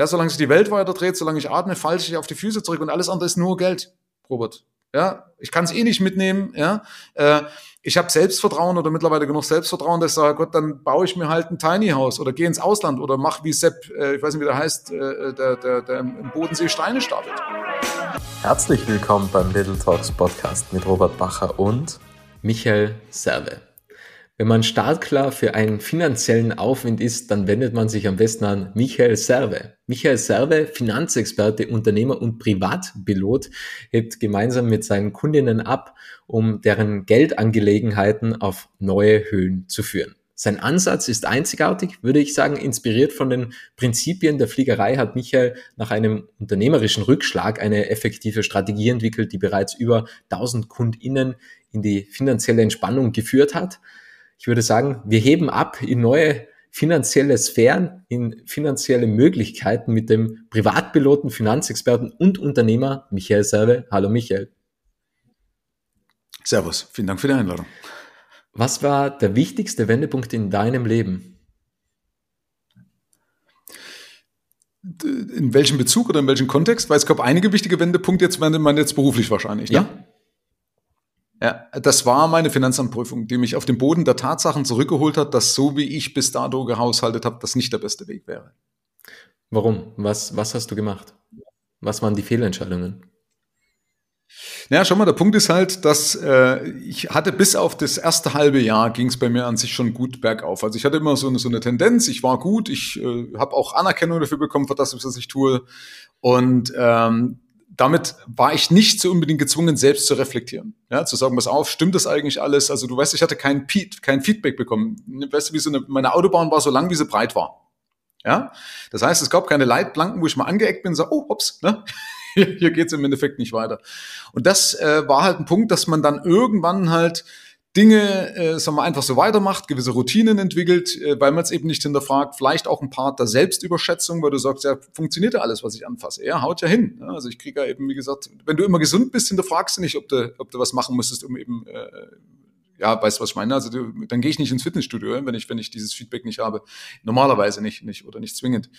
Ja, solange sich die Welt weiter dreht, solange ich atme, falle ich auf die Füße zurück und alles andere ist nur Geld, Robert. Ja, ich kann es eh nicht mitnehmen. Ja, äh, ich habe Selbstvertrauen oder mittlerweile genug Selbstvertrauen, dass ich sage, Gott, dann baue ich mir halt ein Tiny House oder gehe ins Ausland oder mach wie Sepp, äh, ich weiß nicht, wie der heißt, äh, der, der, der im Bodensee Steine startet. Herzlich willkommen beim Little Talks Podcast mit Robert Bacher und Michael Serve. Wenn man startklar für einen finanziellen Aufwind ist, dann wendet man sich am besten an Michael Serve. Michael Serve, Finanzexperte, Unternehmer und Privatpilot, hebt gemeinsam mit seinen Kundinnen ab, um deren Geldangelegenheiten auf neue Höhen zu führen. Sein Ansatz ist einzigartig, würde ich sagen, inspiriert von den Prinzipien der Fliegerei hat Michael nach einem unternehmerischen Rückschlag eine effektive Strategie entwickelt, die bereits über 1000 KundInnen in die finanzielle Entspannung geführt hat ich würde sagen, wir heben ab in neue finanzielle Sphären, in finanzielle Möglichkeiten mit dem Privatpiloten, Finanzexperten und Unternehmer Michael Serve. Hallo Michael. Servus, vielen Dank für die Einladung. Was war der wichtigste Wendepunkt in deinem Leben? In welchem Bezug oder in welchem Kontext? Weil es gab einige wichtige Wendepunkte, jetzt meint man jetzt beruflich wahrscheinlich. Ne? Ja, ja, das war meine Finanzamtprüfung, die mich auf den Boden der Tatsachen zurückgeholt hat, dass so wie ich bis dato gehaushaltet habe, das nicht der beste Weg wäre. Warum? Was, was hast du gemacht? Was waren die Fehlentscheidungen? Naja, schau mal, der Punkt ist halt, dass äh, ich hatte bis auf das erste halbe Jahr ging es bei mir an sich schon gut bergauf. Also ich hatte immer so eine, so eine Tendenz, ich war gut, ich äh, habe auch Anerkennung dafür bekommen für das, was ich tue. Und ähm, damit war ich nicht so unbedingt gezwungen, selbst zu reflektieren. Ja, zu sagen, was auf, stimmt das eigentlich alles? Also du weißt, ich hatte kein, kein Feedback bekommen. Weißt du, wie so eine, meine Autobahn war so lang, wie sie breit war. Ja, das heißt, es gab keine Leitplanken, wo ich mal angeeckt bin und sage, oh, hops, ne? hier geht's im Endeffekt nicht weiter. Und das äh, war halt ein Punkt, dass man dann irgendwann halt Dinge, äh, sagen wir, einfach so weitermacht, gewisse Routinen entwickelt, äh, weil man es eben nicht hinterfragt, vielleicht auch ein Part der Selbstüberschätzung, weil du sagst, ja, funktioniert ja alles, was ich anfasse. Er haut ja hin. Ja, also ich kriege ja eben, wie gesagt, wenn du immer gesund bist, hinterfragst du nicht, ob du, ob du was machen müsstest, um eben äh, ja, weißt du, was ich meine? Also du, dann gehe ich nicht ins Fitnessstudio, wenn ich, wenn ich dieses Feedback nicht habe. Normalerweise nicht, nicht oder nicht zwingend.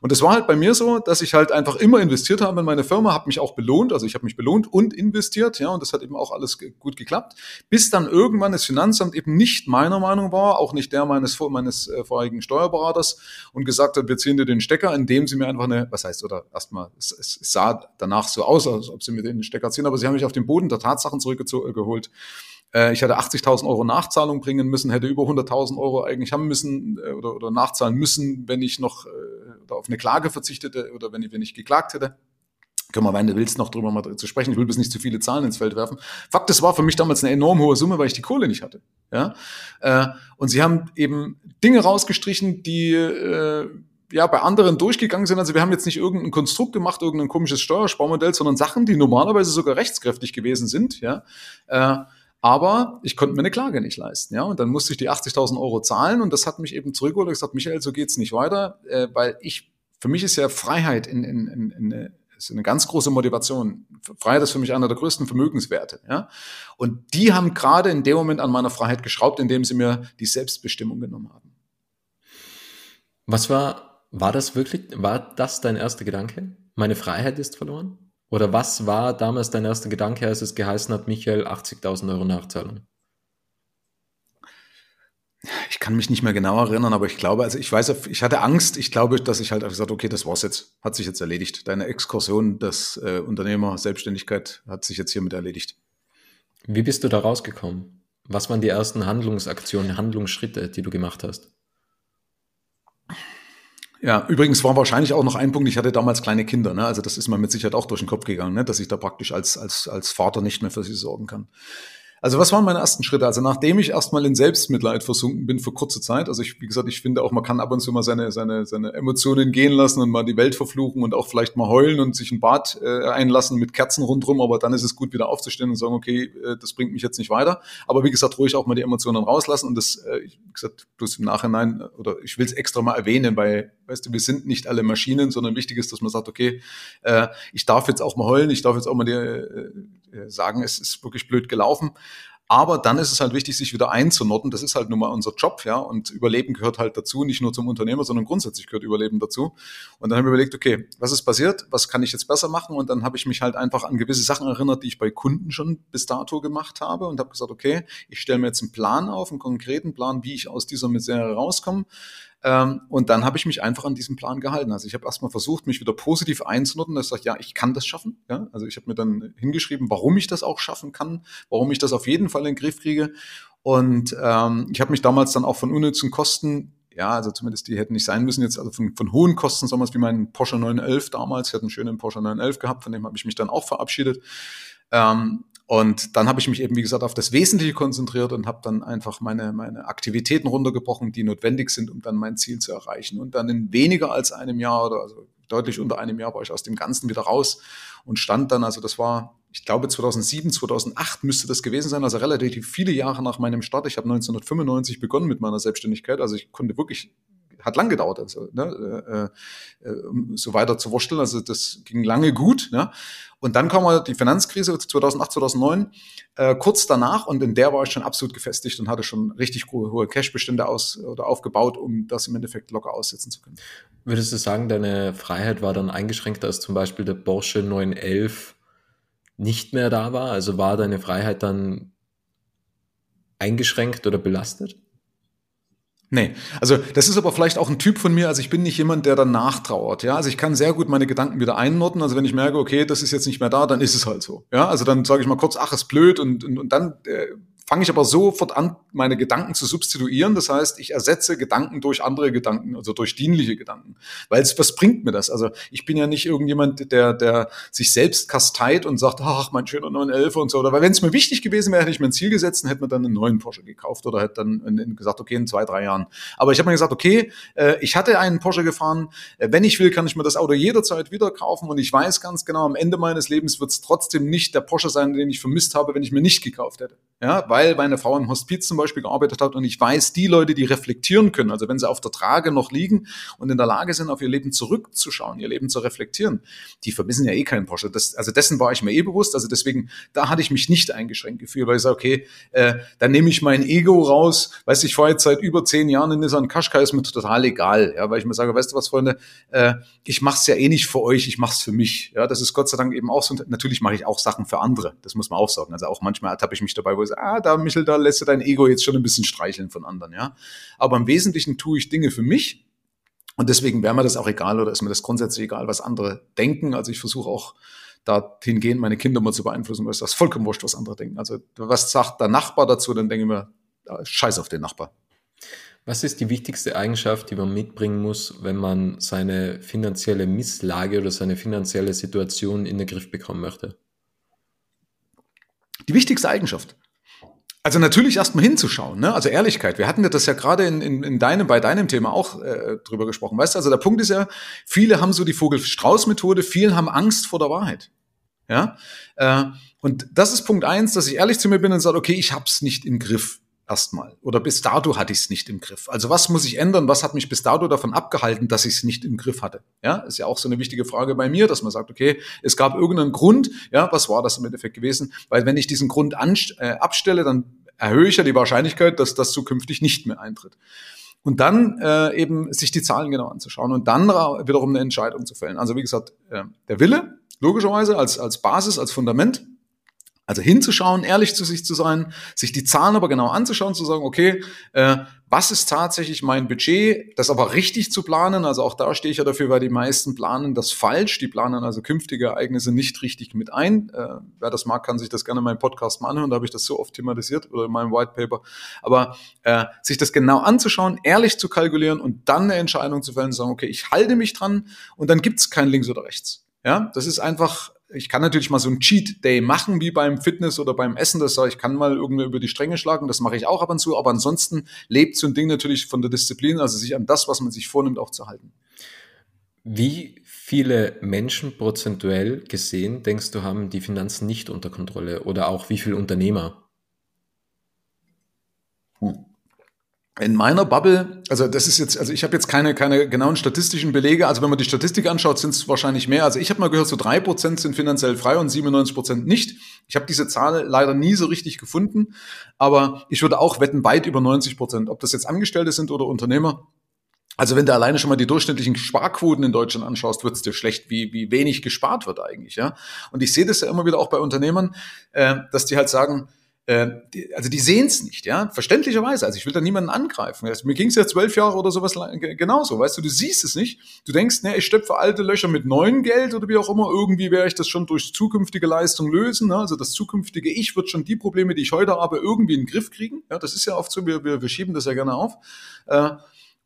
Und es war halt bei mir so, dass ich halt einfach immer investiert habe in meine Firma, habe mich auch belohnt, also ich habe mich belohnt und investiert, ja, und das hat eben auch alles gut geklappt, bis dann irgendwann das Finanzamt eben nicht meiner Meinung war, auch nicht der meines, meines äh, vorigen Steuerberaters und gesagt hat, wir ziehen dir den Stecker, indem sie mir einfach eine, was heißt, oder erstmal, es, es sah danach so aus, als ob sie mir den Stecker ziehen, aber sie haben mich auf den Boden der Tatsachen zurückgeholt äh, ich hätte 80.000 Euro Nachzahlung bringen müssen, hätte über 100.000 Euro eigentlich haben müssen äh, oder, oder nachzahlen müssen, wenn ich noch äh, auf eine Klage verzichtete oder wenn ich, wenn ich geklagt hätte. Können wir, wenn du willst, noch drüber mal zu sprechen. Ich will bis nicht zu viele Zahlen ins Feld werfen. Fakt, es war für mich damals eine enorm hohe Summe, weil ich die Kohle nicht hatte. Ja? Äh, und sie haben eben Dinge rausgestrichen, die äh, ja, bei anderen durchgegangen sind. Also wir haben jetzt nicht irgendein Konstrukt gemacht, irgendein komisches Steuersparmodell, sondern Sachen, die normalerweise sogar rechtskräftig gewesen sind, ja, äh, aber ich konnte mir eine Klage nicht leisten, ja. Und dann musste ich die 80.000 Euro zahlen und das hat mich eben zurückgeholt und gesagt, Michael, so geht's nicht weiter, äh, weil ich, für mich ist ja Freiheit in, in, in, in eine, ist eine ganz große Motivation. Freiheit ist für mich einer der größten Vermögenswerte, ja. Und die haben gerade in dem Moment an meiner Freiheit geschraubt, indem sie mir die Selbstbestimmung genommen haben. Was war, war das wirklich, war das dein erster Gedanke? Meine Freiheit ist verloren? Oder was war damals dein erster Gedanke, als es geheißen hat, Michael, 80.000 Euro Nachzahlung? Ich kann mich nicht mehr genau erinnern, aber ich glaube, also ich weiß, ich hatte Angst. Ich glaube, dass ich halt gesagt, okay, das war's jetzt, hat sich jetzt erledigt. Deine Exkursion des äh, Unternehmer Selbstständigkeit hat sich jetzt hiermit erledigt. Wie bist du da rausgekommen? Was waren die ersten Handlungsaktionen, Handlungsschritte, die du gemacht hast? Ja, übrigens war wahrscheinlich auch noch ein Punkt, ich hatte damals kleine Kinder, ne? also das ist mir mit Sicherheit auch durch den Kopf gegangen, ne? dass ich da praktisch als, als, als Vater nicht mehr für sie sorgen kann. Also was waren meine ersten Schritte? Also nachdem ich erstmal in Selbstmitleid versunken bin für kurze Zeit, also ich, wie gesagt, ich finde auch, man kann ab und zu mal seine, seine, seine Emotionen gehen lassen und mal die Welt verfluchen und auch vielleicht mal heulen und sich ein Bad äh, einlassen mit Kerzen rundrum, aber dann ist es gut, wieder aufzustehen und sagen, okay, äh, das bringt mich jetzt nicht weiter. Aber wie gesagt, ruhig auch mal die Emotionen rauslassen und das, äh, wie gesagt, bloß im Nachhinein, oder ich will es extra mal erwähnen, weil, weißt du, wir sind nicht alle Maschinen, sondern wichtig ist, dass man sagt, okay, äh, ich darf jetzt auch mal heulen, ich darf jetzt auch mal dir äh, sagen, es ist wirklich blöd gelaufen. Aber dann ist es halt wichtig, sich wieder einzunorden. Das ist halt nun mal unser Job, ja. Und Überleben gehört halt dazu, nicht nur zum Unternehmer, sondern grundsätzlich gehört Überleben dazu. Und dann habe ich überlegt, okay, was ist passiert? Was kann ich jetzt besser machen? Und dann habe ich mich halt einfach an gewisse Sachen erinnert, die ich bei Kunden schon bis dato gemacht habe und habe gesagt, okay, ich stelle mir jetzt einen Plan auf, einen konkreten Plan, wie ich aus dieser Misere rauskomme. Ähm, und dann habe ich mich einfach an diesem Plan gehalten. Also ich habe erstmal versucht, mich wieder positiv einzunordnen, dass ich sage, ja, ich kann das schaffen. Ja? Also ich habe mir dann hingeschrieben, warum ich das auch schaffen kann, warum ich das auf jeden Fall in den Griff kriege. Und ähm, ich habe mich damals dann auch von unnützen Kosten ja, also zumindest die hätten nicht sein müssen jetzt, also von, von hohen Kosten, sowas wie mein Porsche 911 damals. Ich hatte einen schönen Porsche 911 gehabt, von dem habe ich mich dann auch verabschiedet. Ähm, und dann habe ich mich eben, wie gesagt, auf das Wesentliche konzentriert und habe dann einfach meine, meine Aktivitäten runtergebrochen, die notwendig sind, um dann mein Ziel zu erreichen. Und dann in weniger als einem Jahr oder also deutlich unter einem Jahr war ich aus dem Ganzen wieder raus und stand dann, also das war, ich glaube 2007, 2008 müsste das gewesen sein, also relativ viele Jahre nach meinem Start. Ich habe 1995 begonnen mit meiner Selbstständigkeit, also ich konnte wirklich hat lang gedauert, also, ne, äh, äh, so weiter zu wursteln. Also das ging lange gut. Ne? Und dann kam halt die Finanzkrise 2008, 2009, äh, kurz danach und in der war ich schon absolut gefestigt und hatte schon richtig hohe, hohe Cashbestände aus oder aufgebaut, um das im Endeffekt locker aussetzen zu können. Würdest du sagen, deine Freiheit war dann eingeschränkt, als zum Beispiel der Porsche 911 nicht mehr da war? Also war deine Freiheit dann eingeschränkt oder belastet? Nee, also das ist aber vielleicht auch ein Typ von mir, also ich bin nicht jemand, der dann nachtrauert, ja, also ich kann sehr gut meine Gedanken wieder einordnen, also wenn ich merke, okay, das ist jetzt nicht mehr da, dann ist es halt so, ja, also dann sage ich mal kurz, ach, ist blöd und, und, und dann äh, fange ich aber sofort an, meine Gedanken zu substituieren. Das heißt, ich ersetze Gedanken durch andere Gedanken, also durch dienliche Gedanken. Weil es, was bringt mir das? Also ich bin ja nicht irgendjemand, der, der sich selbst kasteit und sagt, ach, mein schöner 911 und so. Oder weil wenn es mir wichtig gewesen wäre, hätte ich mir ein Ziel gesetzt und hätte mir dann einen neuen Porsche gekauft oder hätte dann gesagt, okay, in zwei, drei Jahren. Aber ich habe mir gesagt, okay, äh, ich hatte einen Porsche gefahren. Äh, wenn ich will, kann ich mir das Auto jederzeit wieder kaufen. Und ich weiß ganz genau, am Ende meines Lebens wird es trotzdem nicht der Porsche sein, den ich vermisst habe, wenn ich mir nicht gekauft hätte. Ja, weil weil meine Frau im Hospiz zum Beispiel gearbeitet hat und ich weiß, die Leute, die reflektieren können, also wenn sie auf der Trage noch liegen und in der Lage sind, auf ihr Leben zurückzuschauen, ihr Leben zu reflektieren, die vermissen ja eh keinen Porsche. Das, also dessen war ich mir eh bewusst. Also deswegen, da hatte ich mich nicht eingeschränkt gefühlt, weil ich sage, okay, äh, dann nehme ich mein Ego raus. Weißt du, ich fahre jetzt seit über zehn Jahren in Nissan Qashqai, ist mir total egal, ja, weil ich mir sage, weißt du was, Freunde, äh, ich mache es ja eh nicht für euch, ich mache es für mich. Ja, das ist Gott sei Dank eben auch so. Natürlich mache ich auch Sachen für andere, das muss man auch sagen. Also auch manchmal ertappe ich mich dabei, wo ich sage, ah, da, Michel, da lässt du dein Ego jetzt schon ein bisschen streicheln von anderen, ja. Aber im Wesentlichen tue ich Dinge für mich. Und deswegen wäre mir das auch egal oder ist mir das grundsätzlich egal, was andere denken. Also ich versuche auch dahin gehen, meine Kinder mal zu beeinflussen, weil es das vollkommen wurscht, was andere denken. Also was sagt der Nachbar dazu, dann denke ich mir, scheiß auf den Nachbar. Was ist die wichtigste Eigenschaft, die man mitbringen muss, wenn man seine finanzielle Misslage oder seine finanzielle Situation in den Griff bekommen möchte? Die wichtigste Eigenschaft. Also natürlich erstmal hinzuschauen, ne? Also Ehrlichkeit. Wir hatten das ja gerade in, in, in deinem, bei deinem Thema auch äh, drüber gesprochen. Weißt du, also der Punkt ist ja, viele haben so die Vogel-Strauß-Methode, viele haben Angst vor der Wahrheit. Ja. Äh, und das ist Punkt eins, dass ich ehrlich zu mir bin und sage, okay, ich hab's nicht im Griff erstmal. Oder bis dato hatte ich es nicht im Griff. Also was muss ich ändern? Was hat mich bis dato davon abgehalten, dass ich es nicht im Griff hatte? Ja, ist ja auch so eine wichtige Frage bei mir, dass man sagt, okay, es gab irgendeinen Grund. Ja, was war das im Endeffekt gewesen? Weil wenn ich diesen Grund äh, abstelle, dann erhöhe ich ja die Wahrscheinlichkeit, dass das zukünftig nicht mehr eintritt. Und dann äh, eben sich die Zahlen genau anzuschauen und dann wiederum eine Entscheidung zu fällen. Also wie gesagt, äh, der Wille, logischerweise als, als Basis, als Fundament, also hinzuschauen, ehrlich zu sich zu sein, sich die Zahlen aber genau anzuschauen, zu sagen, okay, äh, was ist tatsächlich mein Budget, das aber richtig zu planen. Also auch da stehe ich ja dafür, weil die meisten planen das falsch. Die planen also künftige Ereignisse nicht richtig mit ein. Äh, wer das mag, kann sich das gerne in meinem Podcast mal anhören. Da habe ich das so oft thematisiert oder in meinem White Paper. Aber äh, sich das genau anzuschauen, ehrlich zu kalkulieren und dann eine Entscheidung zu fällen, zu sagen, okay, ich halte mich dran und dann gibt es kein links oder rechts. Ja, das ist einfach ich kann natürlich mal so ein Cheat Day machen, wie beim Fitness oder beim Essen. Das ich kann mal irgendwie über die Stränge schlagen. Das mache ich auch ab und zu. Aber ansonsten lebt so ein Ding natürlich von der Disziplin, also sich an das, was man sich vornimmt, auch zu halten. Wie viele Menschen prozentuell gesehen, denkst du, haben die Finanzen nicht unter Kontrolle? Oder auch wie viele Unternehmer? Hm. In meiner Bubble, also das ist jetzt, also ich habe jetzt keine, keine genauen statistischen Belege, also wenn man die Statistik anschaut, sind es wahrscheinlich mehr. Also ich habe mal gehört, so drei Prozent sind finanziell frei und 97 Prozent nicht. Ich habe diese Zahl leider nie so richtig gefunden, aber ich würde auch wetten, weit über 90 Prozent, ob das jetzt Angestellte sind oder Unternehmer. Also wenn du alleine schon mal die durchschnittlichen Sparquoten in Deutschland anschaust, wird es dir schlecht, wie, wie wenig gespart wird eigentlich. ja. Und ich sehe das ja immer wieder auch bei Unternehmern, äh, dass die halt sagen, also die sehen es nicht, ja, verständlicherweise. Also ich will da niemanden angreifen. Also mir ging es ja zwölf Jahre oder sowas genauso, weißt du, du siehst es nicht. Du denkst, ne, ich stöpfe alte Löcher mit neuem Geld oder wie auch immer, irgendwie werde ich das schon durch zukünftige Leistung lösen. Ne? Also das zukünftige Ich wird schon die Probleme, die ich heute habe, irgendwie in den Griff kriegen. Ja, das ist ja oft so, wir, wir, wir schieben das ja gerne auf. Äh,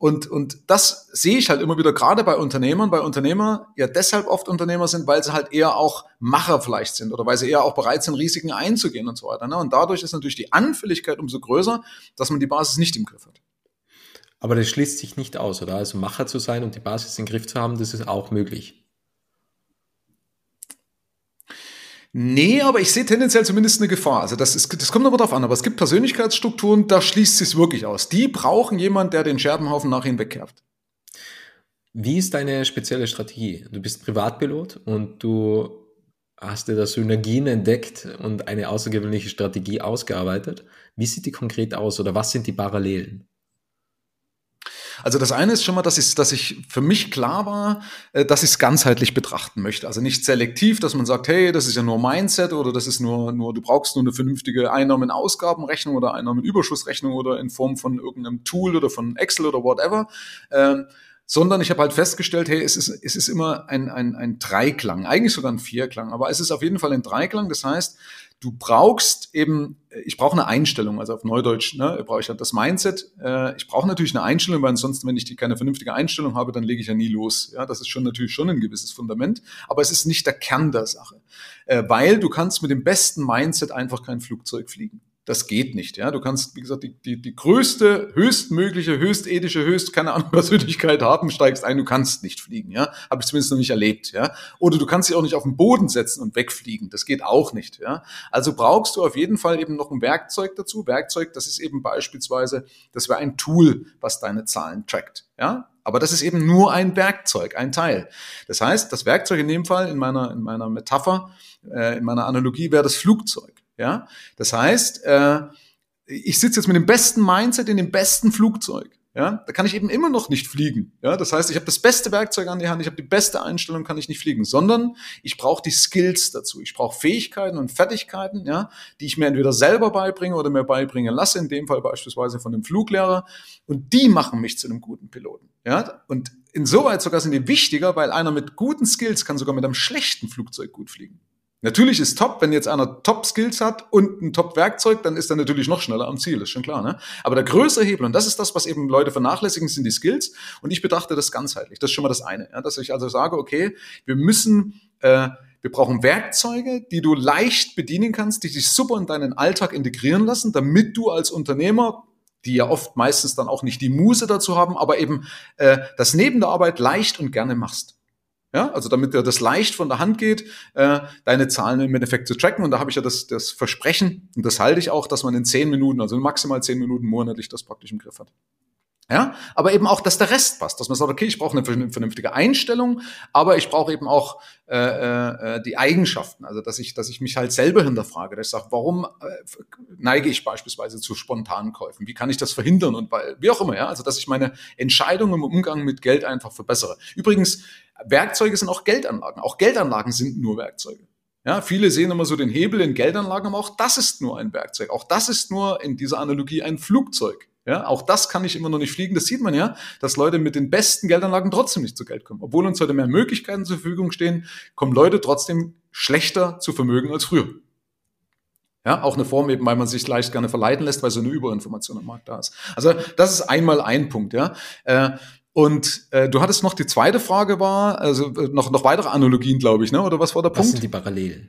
und, und das sehe ich halt immer wieder, gerade bei Unternehmern, weil Unternehmer ja deshalb oft Unternehmer sind, weil sie halt eher auch Macher vielleicht sind oder weil sie eher auch bereit sind, Risiken einzugehen und so weiter. Ne? Und dadurch ist natürlich die Anfälligkeit umso größer, dass man die Basis nicht im Griff hat. Aber das schließt sich nicht aus, oder? Also Macher zu sein und die Basis im Griff zu haben, das ist auch möglich. Nee, aber ich sehe tendenziell zumindest eine Gefahr. Also das, ist, das kommt aber darauf an. Aber es gibt Persönlichkeitsstrukturen, da schließt es wirklich aus. Die brauchen jemanden, der den Scherbenhaufen nach ihnen wegkerft. Wie ist deine spezielle Strategie? Du bist Privatpilot und du hast dir da Synergien entdeckt und eine außergewöhnliche Strategie ausgearbeitet. Wie sieht die konkret aus oder was sind die Parallelen? Also das eine ist schon mal, dass ich, dass ich für mich klar war, äh, dass ich es ganzheitlich betrachten möchte. Also nicht selektiv, dass man sagt, hey, das ist ja nur Mindset oder das ist nur, nur du brauchst nur eine vernünftige Einnahmen-Ausgabenrechnung oder Einnahmen-Überschussrechnung oder in Form von irgendeinem Tool oder von Excel oder whatever. Ähm, sondern ich habe halt festgestellt, hey, es ist, es ist immer ein, ein, ein Dreiklang, eigentlich sogar ein Vierklang, aber es ist auf jeden Fall ein Dreiklang. Das heißt, du brauchst eben, ich brauche eine Einstellung, also auf Neudeutsch ne, brauche ich halt das Mindset. Äh, ich brauche natürlich eine Einstellung, weil ansonsten, wenn ich die, keine vernünftige Einstellung habe, dann lege ich ja nie los. Ja, das ist schon natürlich schon ein gewisses Fundament, aber es ist nicht der Kern der Sache, äh, weil du kannst mit dem besten Mindset einfach kein Flugzeug fliegen. Das geht nicht, ja. Du kannst, wie gesagt, die, die, die größte, höchstmögliche, höchstethische, höchst, keine Ahnung, Persönlichkeit haben, steigst ein, du kannst nicht fliegen, ja. Habe ich zumindest noch nicht erlebt, ja. Oder du kannst dich auch nicht auf den Boden setzen und wegfliegen. Das geht auch nicht, ja. Also brauchst du auf jeden Fall eben noch ein Werkzeug dazu. Werkzeug, das ist eben beispielsweise, das wäre ein Tool, was deine Zahlen trackt, ja. Aber das ist eben nur ein Werkzeug, ein Teil. Das heißt, das Werkzeug in dem Fall, in meiner, in meiner Metapher, äh, in meiner Analogie wäre das Flugzeug. Ja, das heißt, äh, ich sitze jetzt mit dem besten Mindset in dem besten Flugzeug. Ja, da kann ich eben immer noch nicht fliegen. Ja, das heißt, ich habe das beste Werkzeug an die Hand, ich habe die beste Einstellung, kann ich nicht fliegen, sondern ich brauche die Skills dazu. Ich brauche Fähigkeiten und Fertigkeiten, ja, die ich mir entweder selber beibringe oder mir beibringen lasse, in dem Fall beispielsweise von einem Fluglehrer. Und die machen mich zu einem guten Piloten. Ja, und insoweit sogar sind die wichtiger, weil einer mit guten Skills kann sogar mit einem schlechten Flugzeug gut fliegen. Natürlich ist top, wenn jetzt einer Top-Skills hat und ein Top-Werkzeug, dann ist er natürlich noch schneller am Ziel, ist schon klar. Ne? Aber der größere Hebel, und das ist das, was eben Leute vernachlässigen, sind die Skills. Und ich betrachte das ganzheitlich. Das ist schon mal das eine. Ja? Dass ich also sage, okay, wir müssen, äh, wir brauchen Werkzeuge, die du leicht bedienen kannst, die sich super in deinen Alltag integrieren lassen, damit du als Unternehmer die ja oft meistens dann auch nicht die Muse dazu haben, aber eben äh, das neben der Arbeit leicht und gerne machst. Ja, also damit dir das leicht von der Hand geht, äh, deine Zahlen im Endeffekt zu tracken. Und da habe ich ja das, das Versprechen, und das halte ich auch, dass man in zehn Minuten, also maximal zehn Minuten monatlich das praktisch im Griff hat. Ja, aber eben auch, dass der Rest passt, dass man sagt, okay, ich brauche eine vernünftige Einstellung, aber ich brauche eben auch äh, äh, die Eigenschaften, also dass ich, dass ich mich halt selber hinterfrage, dass ich sage, warum äh, neige ich beispielsweise zu spontanen Käufen? Wie kann ich das verhindern und weil, wie auch immer, ja, also dass ich meine Entscheidungen im Umgang mit Geld einfach verbessere. Übrigens, Werkzeuge sind auch Geldanlagen. Auch Geldanlagen sind nur Werkzeuge. Ja, viele sehen immer so den Hebel in Geldanlagen, aber auch das ist nur ein Werkzeug. Auch das ist nur in dieser Analogie ein Flugzeug. Ja, auch das kann ich immer noch nicht fliegen. Das sieht man ja, dass Leute mit den besten Geldanlagen trotzdem nicht zu Geld kommen. Obwohl uns heute mehr Möglichkeiten zur Verfügung stehen, kommen Leute trotzdem schlechter zu Vermögen als früher. Ja, auch eine Form eben, weil man sich leicht gerne verleiten lässt, weil so eine Überinformation am Markt da ist. Also das ist einmal ein Punkt. Ja, äh, und äh, du hattest noch die zweite Frage war, also äh, noch, noch weitere Analogien, glaube ich, ne? Oder was war der was Punkt? Was sind die Parallelen?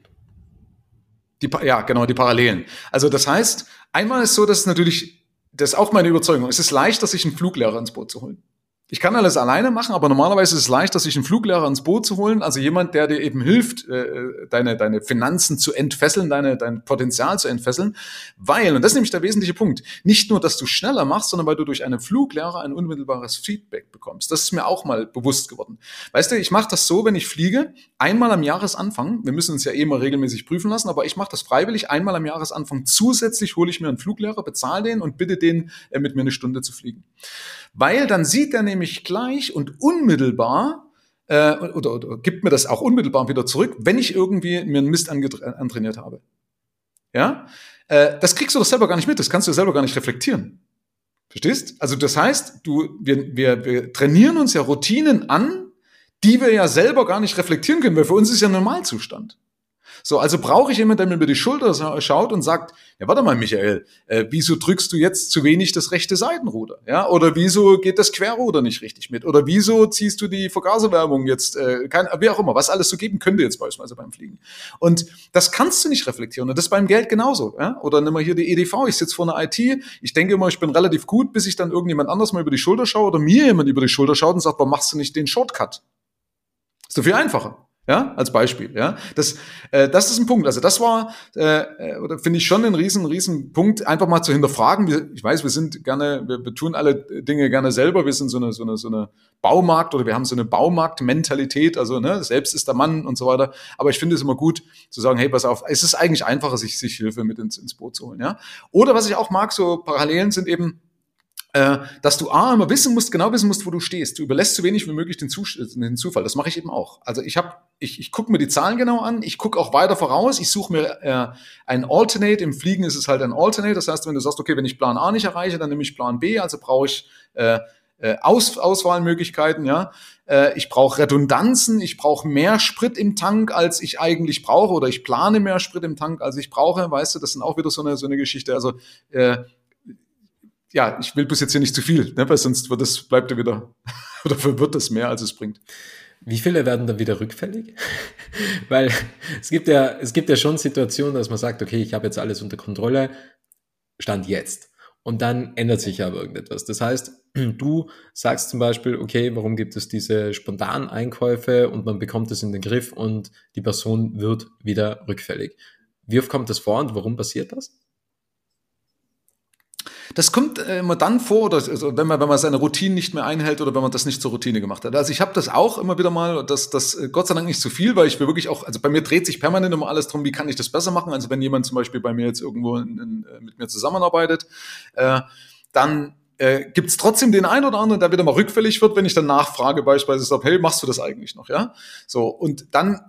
Die, ja, genau, die Parallelen. Also das heißt, einmal ist so, dass es natürlich, das ist auch meine Überzeugung, es ist leichter, sich einen Fluglehrer ins Boot zu holen. Ich kann alles alleine machen, aber normalerweise ist es leichter, sich einen Fluglehrer ins Boot zu holen, also jemand, der dir eben hilft, äh, deine, deine Finanzen zu entfesseln, deine, dein Potenzial zu entfesseln, weil, und das ist nämlich der wesentliche Punkt, nicht nur, dass du schneller machst, sondern weil du durch einen Fluglehrer ein unmittelbares Feedback bekommst. Das ist mir auch mal bewusst geworden. Weißt du, ich mache das so, wenn ich fliege, einmal am Jahresanfang, wir müssen uns ja eh mal regelmäßig prüfen lassen, aber ich mache das freiwillig, einmal am Jahresanfang zusätzlich hole ich mir einen Fluglehrer, bezahle den und bitte den, äh, mit mir eine Stunde zu fliegen. Weil dann sieht er nämlich gleich und unmittelbar, äh, oder, oder gibt mir das auch unmittelbar wieder zurück, wenn ich irgendwie mir einen Mist antrainiert habe. Ja? Äh, das kriegst du doch selber gar nicht mit, das kannst du selber gar nicht reflektieren. Verstehst? Also das heißt, du, wir, wir, wir trainieren uns ja Routinen an, die wir ja selber gar nicht reflektieren können, weil für uns ist ja Normalzustand. So, also brauche ich jemanden, der mir über die Schulter schaut und sagt, ja, warte mal, Michael, äh, wieso drückst du jetzt zu wenig das rechte Seitenruder? Ja, oder wieso geht das Querruder nicht richtig mit? Oder wieso ziehst du die Vergaserwärmung jetzt, äh, kein, wie auch immer, was alles so geben könnte jetzt beispielsweise beim Fliegen. Und das kannst du nicht reflektieren. Und das beim Geld genauso. Ja? Oder nimm mal hier die EDV, ich sitze vor einer IT, ich denke immer, ich bin relativ gut, bis ich dann irgendjemand anders mal über die Schulter schaue oder mir jemand über die Schulter schaut und sagt, warum machst du nicht den Shortcut? Ist so viel einfacher. Ja, als Beispiel. Ja, das, äh, das ist ein Punkt. Also das war, äh, äh, oder finde ich schon ein riesen, riesen Punkt, einfach mal zu hinterfragen. Ich weiß, wir sind gerne, wir, wir tun alle Dinge gerne selber. Wir sind so eine, so eine, so eine Baumarkt oder wir haben so eine Baumarktmentalität. Also ne, selbst ist der Mann und so weiter. Aber ich finde es immer gut zu sagen, hey, pass auf, es ist eigentlich einfacher, sich, sich Hilfe mit ins, ins Boot zu holen. Ja, oder was ich auch mag, so Parallelen sind eben dass du A, immer wissen musst, genau wissen musst, wo du stehst. Du überlässt so wenig wie möglich den, Zus den Zufall. Das mache ich eben auch. Also ich habe, ich, ich gucke mir die Zahlen genau an, ich gucke auch weiter voraus, ich suche mir äh, ein Alternate. Im Fliegen ist es halt ein Alternate. Das heißt, wenn du sagst, okay, wenn ich Plan A nicht erreiche, dann nehme ich Plan B, also brauche ich äh, äh, Aus Auswahlmöglichkeiten, ja. Äh, ich brauche Redundanzen, ich brauche mehr Sprit im Tank, als ich eigentlich brauche, oder ich plane mehr Sprit im Tank, als ich brauche. Weißt du, das sind auch wieder so eine, so eine Geschichte. Also äh, ja, ich will bis jetzt hier nicht zu viel, ne, weil sonst wird es, bleibt er wieder, oder wird es mehr, als es bringt. Wie viele werden dann wieder rückfällig? weil es gibt ja, es gibt ja schon Situationen, dass man sagt, okay, ich habe jetzt alles unter Kontrolle, Stand jetzt. Und dann ändert sich aber irgendetwas. Das heißt, du sagst zum Beispiel, okay, warum gibt es diese spontanen Einkäufe und man bekommt es in den Griff und die Person wird wieder rückfällig. Wie oft kommt das vor und warum passiert das? Das kommt äh, immer dann vor, oder also wenn man wenn man seine Routine nicht mehr einhält oder wenn man das nicht zur Routine gemacht hat. Also ich habe das auch immer wieder mal, das das äh, Gott sei Dank nicht zu viel, weil ich will wirklich auch, also bei mir dreht sich permanent immer alles drum, wie kann ich das besser machen. Also wenn jemand zum Beispiel bei mir jetzt irgendwo in, in, äh, mit mir zusammenarbeitet, äh, dann äh, gibt es trotzdem den einen oder anderen, der wieder mal rückfällig wird, wenn ich dann nachfrage, beispielsweise hey, machst du das eigentlich noch, ja? So und dann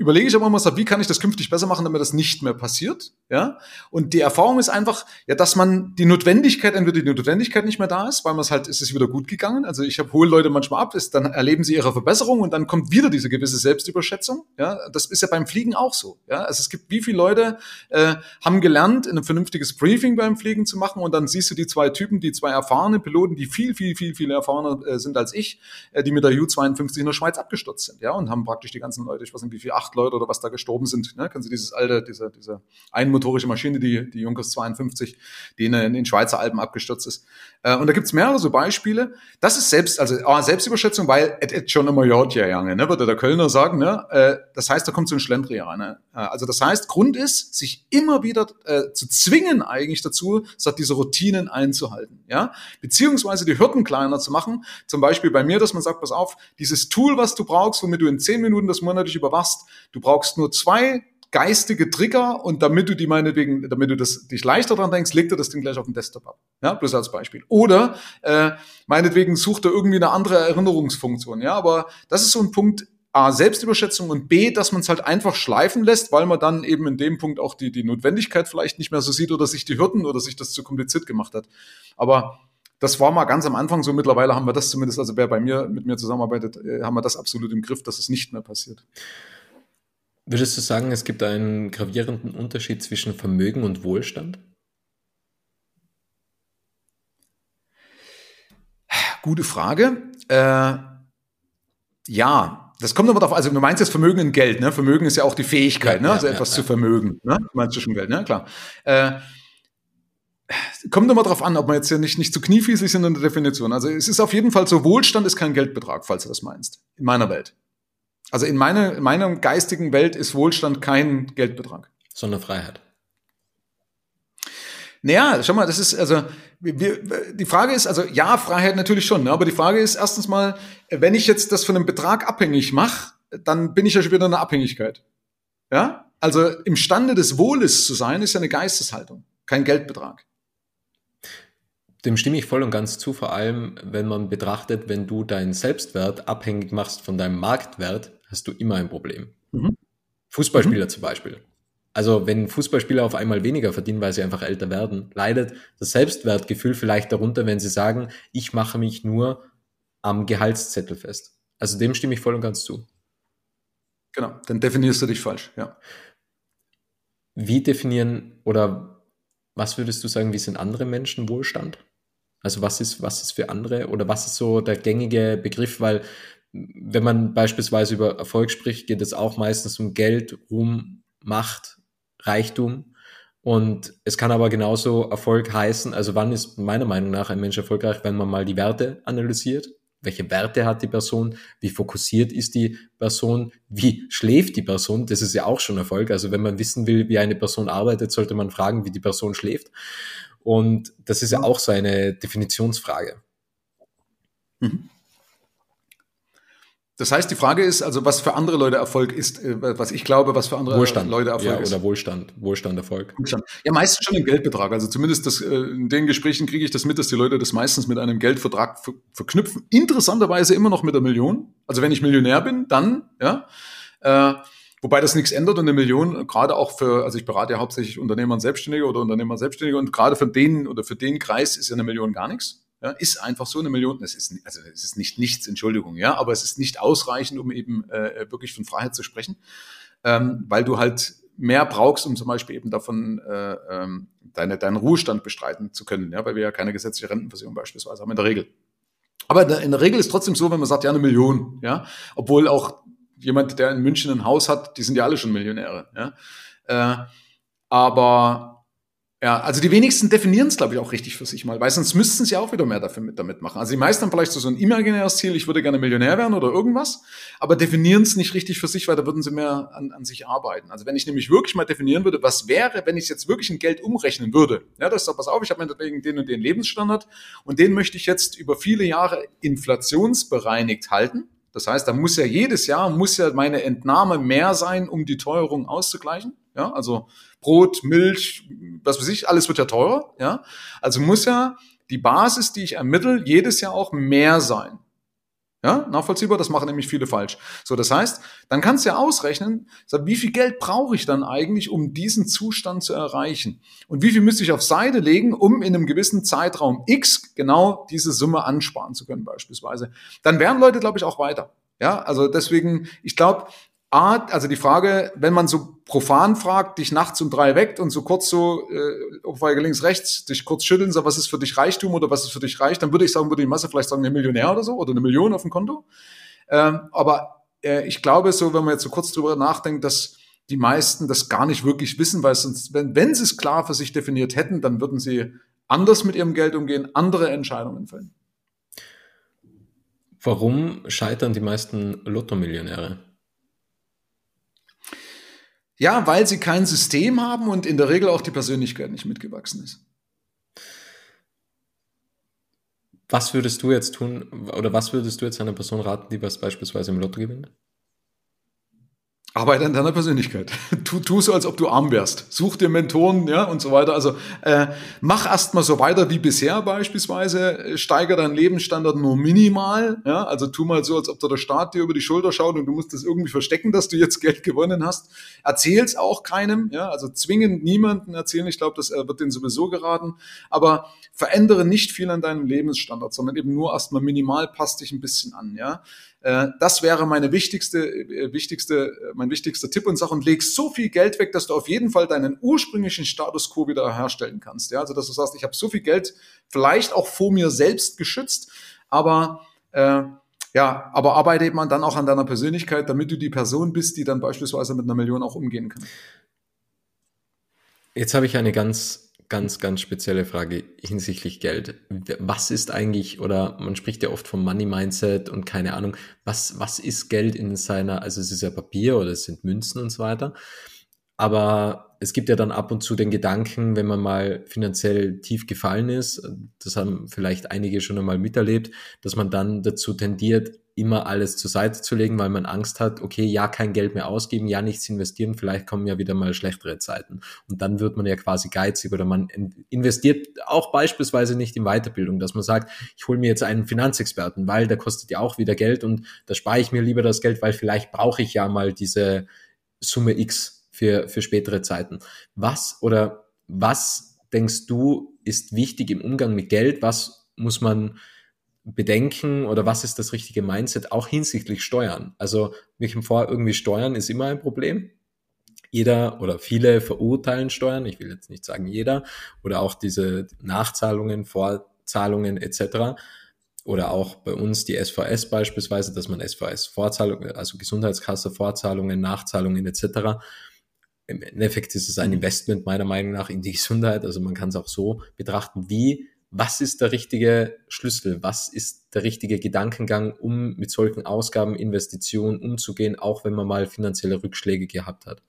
überlege ich aber immer so, wie kann ich das künftig besser machen, damit das nicht mehr passiert, ja? Und die Erfahrung ist einfach, ja, dass man die Notwendigkeit, entweder die Notwendigkeit nicht mehr da ist, weil man es halt, ist es wieder gut gegangen. Also ich habe hole Leute manchmal ab, ist, dann erleben sie ihre Verbesserung und dann kommt wieder diese gewisse Selbstüberschätzung, ja? Das ist ja beim Fliegen auch so, ja? Also es gibt, wie viele Leute äh, haben gelernt, ein vernünftiges Briefing beim Fliegen zu machen und dann siehst du die zwei Typen, die zwei erfahrene Piloten, die viel, viel, viel, viel erfahrener äh, sind als ich, äh, die mit der U-52 in der Schweiz abgestürzt sind, ja? Und haben praktisch die ganzen Leute, ich weiß nicht, wie viel, acht acht Leute oder was da gestorben sind. Ne? Kennen Sie dieses alte, diese, diese einmotorische Maschine, die, die Junkers 52, die in, den Schweizer Alpen abgestürzt ist. Äh, und da gibt's mehrere so Beispiele. Das ist selbst, also ah, Selbstüberschätzung, weil es et schon immer Jod ja jange, ne? würde der Kölner sagen. Ne? Äh, das heißt, da kommt so ein Schlendrian. Ne? Äh, also das heißt, Grund ist, sich immer wieder äh, zu zwingen eigentlich dazu, sagt diese Routinen einzuhalten. Ja? Beziehungsweise die Hürden kleiner zu machen. Zum Beispiel bei mir, dass man sagt, pass auf, dieses Tool, was du brauchst, womit du in zehn Minuten das monatlich überwachst, Du brauchst nur zwei geistige Trigger und damit du die meinetwegen, damit du das dich leichter dran denkst, leg dir das Ding gleich auf den Desktop ab. Ja, bloß als Beispiel. Oder äh, meinetwegen sucht er irgendwie eine andere Erinnerungsfunktion. Ja, aber das ist so ein Punkt. A, Selbstüberschätzung und B, dass man es halt einfach schleifen lässt, weil man dann eben in dem Punkt auch die, die Notwendigkeit vielleicht nicht mehr so sieht oder sich die Hürden oder sich das zu kompliziert gemacht hat. Aber das war mal ganz am Anfang so. Mittlerweile haben wir das zumindest, also wer bei mir mit mir zusammenarbeitet, äh, haben wir das absolut im Griff, dass es nicht mehr passiert. Würdest du sagen, es gibt einen gravierenden Unterschied zwischen Vermögen und Wohlstand? Gute Frage. Äh, ja, das kommt aber darauf, also du meinst jetzt Vermögen in Geld, ne? Vermögen ist ja auch die Fähigkeit, ja, ne? also ja, etwas ja, zu vermögen, ne? Du meinst du schon Geld, ne? Klar. Äh, kommt immer darauf an, ob man jetzt ja nicht, nicht zu kniefiesig sind in der Definition. Also es ist auf jeden Fall so, Wohlstand ist kein Geldbetrag, falls du das meinst. In meiner Welt. Also in, meine, in meiner geistigen Welt ist Wohlstand kein Geldbetrag. Sondern Freiheit. Naja, schau mal, das ist, also, wir, die Frage ist, also ja, Freiheit natürlich schon, ne? aber die Frage ist erstens mal, wenn ich jetzt das von einem Betrag abhängig mache, dann bin ich ja schon wieder in einer Abhängigkeit. Ja? Also imstande des Wohles zu sein, ist ja eine Geisteshaltung, kein Geldbetrag. Dem stimme ich voll und ganz zu, vor allem wenn man betrachtet, wenn du deinen Selbstwert abhängig machst von deinem Marktwert, hast du immer ein Problem. Mhm. Fußballspieler mhm. zum Beispiel. Also wenn Fußballspieler auf einmal weniger verdienen, weil sie einfach älter werden, leidet das Selbstwertgefühl vielleicht darunter, wenn sie sagen, ich mache mich nur am Gehaltszettel fest. Also dem stimme ich voll und ganz zu. Genau, dann definierst du dich falsch, ja. Wie definieren oder was würdest du sagen, wie sind andere Menschen Wohlstand? Also was ist, was ist für andere oder was ist so der gängige Begriff? Weil wenn man beispielsweise über Erfolg spricht, geht es auch meistens um Geld, Ruhm, Macht, Reichtum. Und es kann aber genauso Erfolg heißen, also wann ist meiner Meinung nach ein Mensch erfolgreich, wenn man mal die Werte analysiert? Welche Werte hat die Person? Wie fokussiert ist die Person? Wie schläft die Person? Das ist ja auch schon Erfolg. Also wenn man wissen will, wie eine Person arbeitet, sollte man fragen, wie die Person schläft. Und das ist ja auch so eine Definitionsfrage. Mhm. Das heißt, die Frage ist also, was für andere Leute Erfolg ist, äh, was ich glaube, was für andere Wohlstand. Leute Erfolg ja, ist. Oder Wohlstand, Wohlstand, Erfolg. Wohlstand. Ja, meistens schon im Geldbetrag. Also zumindest das, äh, in den Gesprächen kriege ich das mit, dass die Leute das meistens mit einem Geldvertrag verknüpfen. Interessanterweise immer noch mit der Million. Also wenn ich Millionär bin, dann, ja. Äh, wobei das nichts ändert und eine Million, gerade auch für, also ich berate ja hauptsächlich Unternehmer und Selbstständige oder Unternehmer und Selbstständige und gerade für den oder für den Kreis ist ja eine Million gar nichts. Ja, ist einfach so eine Million. Es ist, also es ist nicht nichts, Entschuldigung, ja, aber es ist nicht ausreichend, um eben äh, wirklich von Freiheit zu sprechen, ähm, weil du halt mehr brauchst, um zum Beispiel eben davon äh, ähm, deine, deinen Ruhestand bestreiten zu können, ja, weil wir ja keine gesetzliche Rentenversicherung beispielsweise haben in der Regel. Aber in der, Regel ist trotzdem so, wenn man sagt, ja, eine Million, ja, obwohl auch jemand, der in München ein Haus hat, die sind ja alle schon Millionäre, ja. Äh, aber ja, also die wenigsten definieren es, glaube ich, auch richtig für sich mal, weil sonst müssten sie auch wieder mehr dafür mit, damit machen. Also die meisten haben vielleicht so, ein imaginäres Ziel, ich würde gerne Millionär werden oder irgendwas, aber definieren es nicht richtig für sich, weil da würden sie mehr an, an sich arbeiten. Also wenn ich nämlich wirklich mal definieren würde, was wäre, wenn ich jetzt wirklich in Geld umrechnen würde, ja, das ist doch, pass auf, ich habe meinetwegen den und den Lebensstandard und den möchte ich jetzt über viele Jahre inflationsbereinigt halten. Das heißt, da muss ja jedes Jahr, muss ja meine Entnahme mehr sein, um die Teuerung auszugleichen. Ja, also Brot, Milch, was weiß ich, alles wird ja teurer. Ja, also muss ja die Basis, die ich ermittle, jedes Jahr auch mehr sein. Ja, nachvollziehbar, das machen nämlich viele falsch. So, das heißt, dann kannst du ja ausrechnen, wie viel Geld brauche ich dann eigentlich, um diesen Zustand zu erreichen? Und wie viel müsste ich auf Seite legen, um in einem gewissen Zeitraum X genau diese Summe ansparen zu können, beispielsweise? Dann wären Leute, glaube ich, auch weiter. Ja, also deswegen, ich glaube, A, also die Frage, wenn man so profan fragt, dich nachts um drei weckt und so kurz so, äh, Ohrfeige links, rechts, dich kurz schütteln, so, was ist für dich Reichtum oder was ist für dich reich, dann würde ich sagen, würde die Masse vielleicht sagen, ein Millionär oder so oder eine Million auf dem Konto. Ähm, aber äh, ich glaube so, wenn man jetzt so kurz drüber nachdenkt, dass die meisten das gar nicht wirklich wissen, weil sonst, wenn, wenn sie es klar für sich definiert hätten, dann würden sie anders mit ihrem Geld umgehen, andere Entscheidungen fällen. Warum scheitern die meisten Lotto-Millionäre? Ja, weil sie kein System haben und in der Regel auch die Persönlichkeit nicht mitgewachsen ist. Was würdest du jetzt tun oder was würdest du jetzt einer Person raten, die was beispielsweise im Lotto gewinnt? Arbeite an deiner Persönlichkeit. Tu, tu so, als ob du arm wärst. Such dir Mentoren, ja, und so weiter. Also äh, mach erstmal so weiter wie bisher beispielsweise. Steiger deinen Lebensstandard nur minimal. Ja, also tu mal so, als ob der Staat dir über die Schulter schaut und du musst das irgendwie verstecken, dass du jetzt Geld gewonnen hast. Erzähl's auch keinem, ja, also zwingend niemanden erzählen. Ich glaube, das äh, wird denen sowieso geraten. Aber verändere nicht viel an deinem Lebensstandard, sondern eben nur erstmal minimal, passt dich ein bisschen an, ja. Äh, das wäre meine wichtigste, äh, wichtigste, äh, mein wichtigster Tipp und Sache und leg so viel Geld weg, dass du auf jeden Fall deinen ursprünglichen Status quo wieder herstellen kannst. Ja, also dass du sagst, ich habe so viel Geld, vielleicht auch vor mir selbst geschützt, aber äh, ja, aber arbeite eben dann auch an deiner Persönlichkeit, damit du die Person bist, die dann beispielsweise mit einer Million auch umgehen kann. Jetzt habe ich eine ganz ganz, ganz spezielle Frage hinsichtlich Geld. Was ist eigentlich, oder man spricht ja oft vom Money Mindset und keine Ahnung, was, was ist Geld in seiner, also es ist ja Papier oder es sind Münzen und so weiter. Aber es gibt ja dann ab und zu den Gedanken, wenn man mal finanziell tief gefallen ist, das haben vielleicht einige schon einmal miterlebt, dass man dann dazu tendiert, immer alles zur Seite zu legen, weil man Angst hat, okay, ja, kein Geld mehr ausgeben, ja, nichts investieren, vielleicht kommen ja wieder mal schlechtere Zeiten. Und dann wird man ja quasi geizig oder man investiert auch beispielsweise nicht in Weiterbildung, dass man sagt, ich hole mir jetzt einen Finanzexperten, weil der kostet ja auch wieder Geld und da spare ich mir lieber das Geld, weil vielleicht brauche ich ja mal diese Summe X für, für spätere Zeiten. Was oder was denkst du ist wichtig im Umgang mit Geld? Was muss man bedenken oder was ist das richtige Mindset auch hinsichtlich Steuern? Also mich vor, irgendwie Steuern ist immer ein Problem. Jeder oder viele verurteilen Steuern, ich will jetzt nicht sagen jeder, oder auch diese Nachzahlungen, Vorzahlungen etc. Oder auch bei uns die SVS beispielsweise, dass man SVS Vorzahlungen, also Gesundheitskasse, Vorzahlungen, Nachzahlungen etc. Im Endeffekt ist es ein Investment meiner Meinung nach in die Gesundheit. Also man kann es auch so betrachten, wie was ist der richtige Schlüssel? Was ist der richtige Gedankengang, um mit solchen Ausgaben, Investitionen umzugehen, auch wenn man mal finanzielle Rückschläge gehabt hat?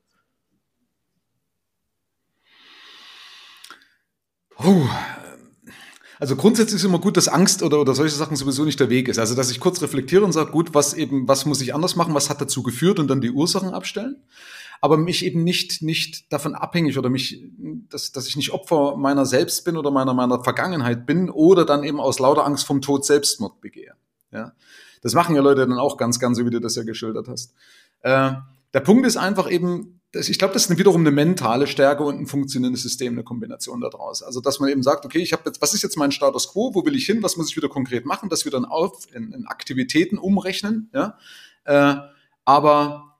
Oh, also grundsätzlich ist immer gut, dass Angst oder, oder solche Sachen sowieso nicht der Weg ist. Also, dass ich kurz reflektiere und sage, gut, was eben, was muss ich anders machen, was hat dazu geführt und dann die Ursachen abstellen aber mich eben nicht, nicht davon abhängig oder mich, dass, dass ich nicht Opfer meiner selbst bin oder meiner, meiner Vergangenheit bin oder dann eben aus lauter Angst vom Tod Selbstmord begehe. Ja. Das machen ja Leute dann auch ganz, ganz, so wie du das ja geschildert hast. Äh, der Punkt ist einfach eben, ich glaube, das ist wiederum eine mentale Stärke und ein funktionierendes System, eine Kombination daraus. Also, dass man eben sagt, okay, ich habe jetzt, was ist jetzt mein Status quo, wo will ich hin, was muss ich wieder konkret machen, dass wir dann auf in, in Aktivitäten umrechnen, ja. Äh, aber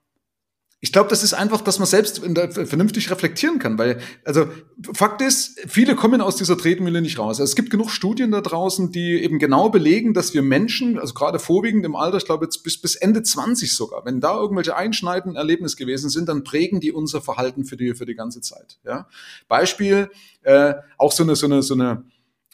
ich glaube, das ist einfach, dass man selbst vernünftig reflektieren kann, weil, also Fakt ist, viele kommen aus dieser Tretmühle nicht raus. Also, es gibt genug Studien da draußen, die eben genau belegen, dass wir Menschen, also gerade vorwiegend im Alter, ich glaube jetzt bis, bis Ende 20 sogar, wenn da irgendwelche einschneidenden Erlebnisse gewesen sind, dann prägen die unser Verhalten für die, für die ganze Zeit. Ja? Beispiel, äh, auch so eine, so eine, so eine,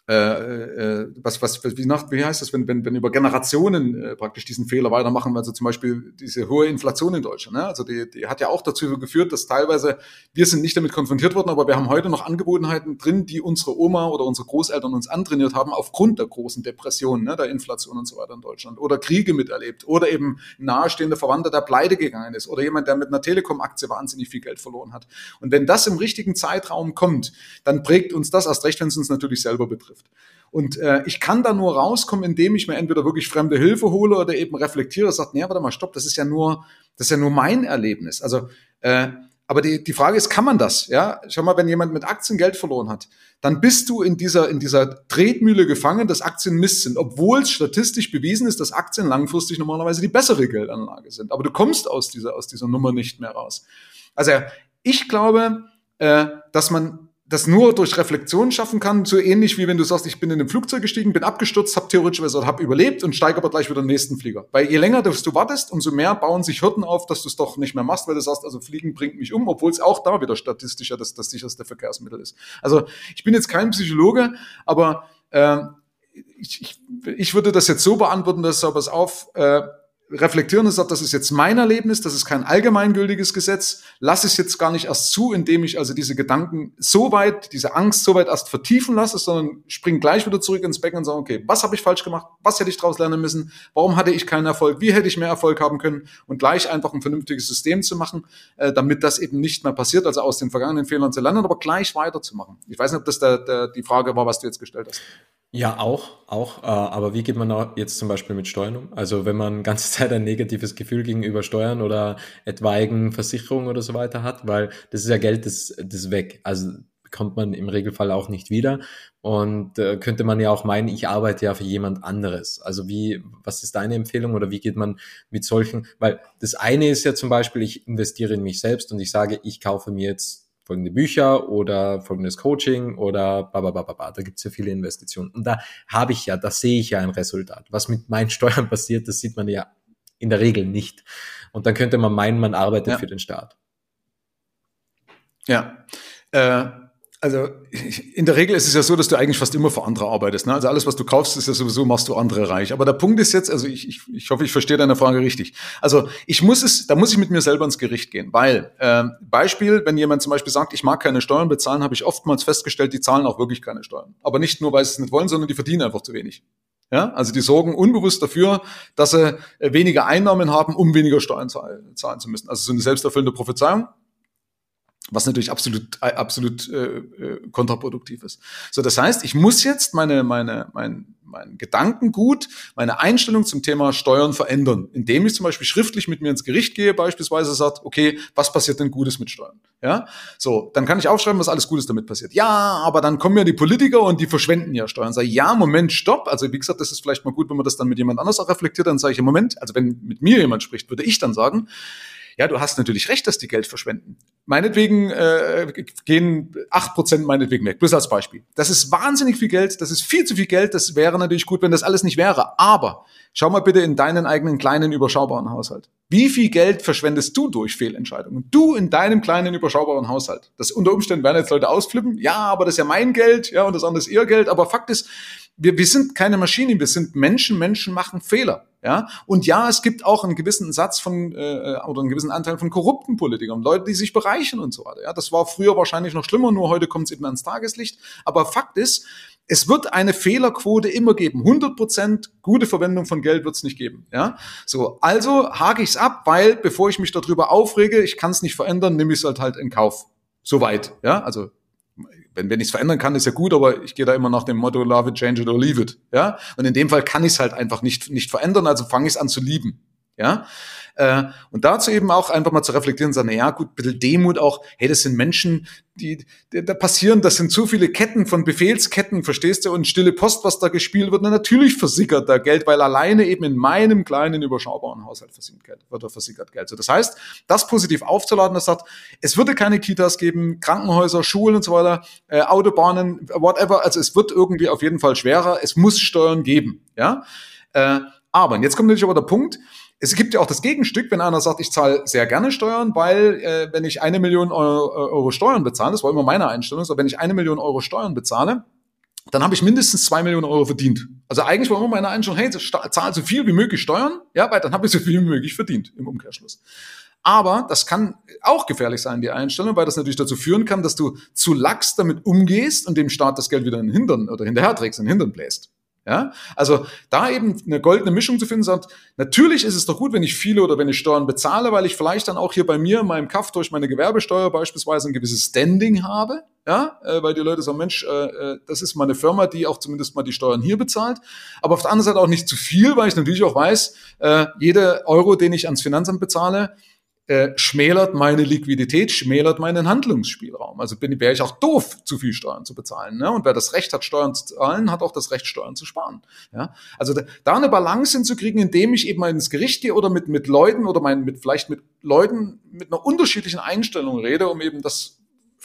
äh, äh, was, was, wie, nach, wie heißt das, wenn, wenn, wenn über Generationen äh, praktisch diesen Fehler weitermachen, also zum Beispiel diese hohe Inflation in Deutschland, ne? also die, die hat ja auch dazu geführt, dass teilweise, wir sind nicht damit konfrontiert worden, aber wir haben heute noch Angebotenheiten drin, die unsere Oma oder unsere Großeltern uns antrainiert haben, aufgrund der großen Depression, ne? der Inflation und so weiter in Deutschland, oder Kriege miterlebt, oder eben nahestehende Verwandter, der pleite gegangen ist, oder jemand, der mit einer Telekom-Aktie wahnsinnig viel Geld verloren hat. Und wenn das im richtigen Zeitraum kommt, dann prägt uns das erst recht, wenn es uns natürlich selber betrifft betrifft. Und äh, ich kann da nur rauskommen, indem ich mir entweder wirklich fremde Hilfe hole oder eben reflektiere, sagt, nee, warte mal, stopp, das ist ja nur, das ist ja nur mein Erlebnis. Also, äh, aber die, die Frage ist, kann man das? Ja, schau mal, wenn jemand mit Aktien Geld verloren hat, dann bist du in dieser, in dieser Tretmühle gefangen, dass Aktien Mist sind, obwohl es statistisch bewiesen ist, dass Aktien langfristig normalerweise die bessere Geldanlage sind. Aber du kommst aus dieser, aus dieser Nummer nicht mehr raus. Also, ich glaube, äh, dass man das nur durch Reflexion schaffen kann, so ähnlich wie wenn du sagst, ich bin in ein Flugzeug gestiegen, bin abgestürzt, habe theoretisch oder habe überlebt und steige aber gleich wieder in den nächsten Flieger. Weil je länger du wartest, umso mehr bauen sich Hürden auf, dass du es doch nicht mehr machst, weil du sagst, also Fliegen bringt mich um, obwohl es auch da wieder statistischer das, das sicherste Verkehrsmittel ist. Also ich bin jetzt kein Psychologe, aber äh, ich, ich, ich würde das jetzt so beantworten, dass aber es auf, äh, reflektieren und sagt, das ist jetzt mein Erlebnis, das ist kein allgemeingültiges Gesetz, lass es jetzt gar nicht erst zu, indem ich also diese Gedanken so weit, diese Angst so weit erst vertiefen lasse, sondern spring gleich wieder zurück ins Becken und sage, okay, was habe ich falsch gemacht, was hätte ich daraus lernen müssen, warum hatte ich keinen Erfolg, wie hätte ich mehr Erfolg haben können und gleich einfach ein vernünftiges System zu machen, äh, damit das eben nicht mehr passiert, also aus den vergangenen Fehlern zu lernen, aber gleich weiterzumachen. Ich weiß nicht, ob das der, der, die Frage war, was du jetzt gestellt hast. Ja, auch, auch. Äh, aber wie geht man jetzt zum Beispiel mit Steuern um? Also wenn man ganze Zeit ein negatives Gefühl gegenüber Steuern oder etwaigen Versicherungen oder so weiter hat, weil das ist ja Geld, das, das weg. Also bekommt man im Regelfall auch nicht wieder. Und äh, könnte man ja auch meinen, ich arbeite ja für jemand anderes. Also wie, was ist deine Empfehlung oder wie geht man mit solchen? Weil das eine ist ja zum Beispiel, ich investiere in mich selbst und ich sage, ich kaufe mir jetzt folgende Bücher oder folgendes Coaching oder bababababa. Da gibt es ja viele Investitionen. Und da habe ich ja, da sehe ich ja ein Resultat. Was mit meinen Steuern passiert, das sieht man ja in der Regel nicht. Und dann könnte man meinen, man arbeitet ja. für den Staat. Ja. Äh, also in der Regel ist es ja so, dass du eigentlich fast immer für andere arbeitest. Ne? Also alles, was du kaufst, ist ja sowieso, machst du andere reich. Aber der Punkt ist jetzt, also ich, ich, ich hoffe, ich verstehe deine Frage richtig. Also ich muss es, da muss ich mit mir selber ins Gericht gehen, weil äh, Beispiel, wenn jemand zum Beispiel sagt, ich mag keine Steuern bezahlen, habe ich oftmals festgestellt, die zahlen auch wirklich keine Steuern. Aber nicht nur, weil sie es nicht wollen, sondern die verdienen einfach zu wenig. Ja, also die sorgen unbewusst dafür, dass sie äh, weniger Einnahmen haben, um weniger Steuern zahlen zu müssen. Also so eine selbsterfüllende Prophezeiung was natürlich absolut äh, absolut äh, äh, kontraproduktiv ist. So, das heißt, ich muss jetzt meine meine mein mein Gedankengut, meine Einstellung zum Thema Steuern verändern, indem ich zum Beispiel schriftlich mit mir ins Gericht gehe, beispielsweise sagt, okay, was passiert denn Gutes mit Steuern? Ja, so, dann kann ich aufschreiben, was alles Gutes damit passiert. Ja, aber dann kommen ja die Politiker und die verschwenden ja Steuern. Sag ja, Moment, stopp. Also wie gesagt, das ist vielleicht mal gut, wenn man das dann mit jemand anders auch reflektiert. Dann sage ich, Moment, also wenn mit mir jemand spricht, würde ich dann sagen, ja, du hast natürlich recht, dass die Geld verschwenden. Meinetwegen äh, gehen acht Prozent meinetwegen weg. Bloß als Beispiel. Das ist wahnsinnig viel Geld, das ist viel zu viel Geld. Das wäre natürlich gut, wenn das alles nicht wäre. Aber schau mal bitte in deinen eigenen kleinen, überschaubaren Haushalt. Wie viel Geld verschwendest du durch Fehlentscheidungen? Du in deinem kleinen, überschaubaren Haushalt. Das unter Umständen werden jetzt Leute ausflippen. Ja, aber das ist ja mein Geld, ja, und das andere ist ihr Geld. Aber Fakt ist, wir, wir sind keine Maschinen, wir sind Menschen. Menschen machen Fehler. Ja, und ja, es gibt auch einen gewissen Satz von äh, oder einen gewissen Anteil von korrupten Politikern, Leute, die sich bereichern und so weiter. Ja, das war früher wahrscheinlich noch schlimmer, nur heute kommt es eben ans Tageslicht. Aber Fakt ist, es wird eine Fehlerquote immer geben. 100 Prozent gute Verwendung von Geld wird es nicht geben. Ja, so also hake ich es ab, weil bevor ich mich darüber aufrege, ich kann es nicht verändern, nehme ich es halt halt in Kauf. Soweit. Ja, also wenn, wenn ich es verändern kann, ist ja gut, aber ich gehe da immer nach dem Motto Love it, change it or leave it. Ja? Und in dem Fall kann ich es halt einfach nicht, nicht verändern, also fange ich es an zu lieben. Ja, äh, und dazu eben auch einfach mal zu reflektieren und sagen, na ja, gut, ein bisschen Demut auch, hey, das sind Menschen, die, die da passieren, das sind zu viele Ketten von Befehlsketten, verstehst du, und stille Post, was da gespielt wird, na, natürlich versickert da Geld, weil alleine eben in meinem kleinen, überschaubaren Haushalt versickert Geld, wird da versickert Geld. So, das heißt, das positiv aufzuladen, das sagt, es würde keine Kitas geben, Krankenhäuser, Schulen und so weiter, äh, Autobahnen, whatever, also es wird irgendwie auf jeden Fall schwerer, es muss Steuern geben, ja, äh, aber, und jetzt kommt natürlich aber der Punkt, es gibt ja auch das Gegenstück, wenn einer sagt, ich zahle sehr gerne Steuern, weil äh, wenn ich eine Million Euro, Euro Steuern bezahle, das war immer meine Einstellung, so wenn ich eine Million Euro Steuern bezahle, dann habe ich mindestens zwei Millionen Euro verdient. Also eigentlich war immer meine Einstellung, hey, zahl so viel wie möglich Steuern, ja, weil dann habe ich so viel wie möglich verdient im Umkehrschluss. Aber das kann auch gefährlich sein, die Einstellung, weil das natürlich dazu führen kann, dass du zu lax damit umgehst und dem Staat das Geld wieder in den Hintern oder hinterher trägst, in den Hintern bläst. Ja, also da eben eine goldene Mischung zu finden, sagt, natürlich ist es doch gut, wenn ich viele oder wenn ich Steuern bezahle, weil ich vielleicht dann auch hier bei mir in meinem Kaff durch meine Gewerbesteuer beispielsweise ein gewisses Standing habe, ja, äh, weil die Leute sagen, Mensch, äh, äh, das ist mal eine Firma, die auch zumindest mal die Steuern hier bezahlt, aber auf der anderen Seite auch nicht zu viel, weil ich natürlich auch weiß, äh, jeder Euro, den ich ans Finanzamt bezahle, äh, schmälert meine Liquidität, schmälert meinen Handlungsspielraum. Also bin, wäre ich auch doof, zu viel Steuern zu bezahlen. Ne? Und wer das Recht hat, Steuern zu zahlen, hat auch das Recht, Steuern zu sparen. Ja? Also da, da eine Balance hinzukriegen, indem ich eben mal ins Gericht gehe oder mit, mit Leuten oder mein, mit, vielleicht mit Leuten mit einer unterschiedlichen Einstellung rede, um eben das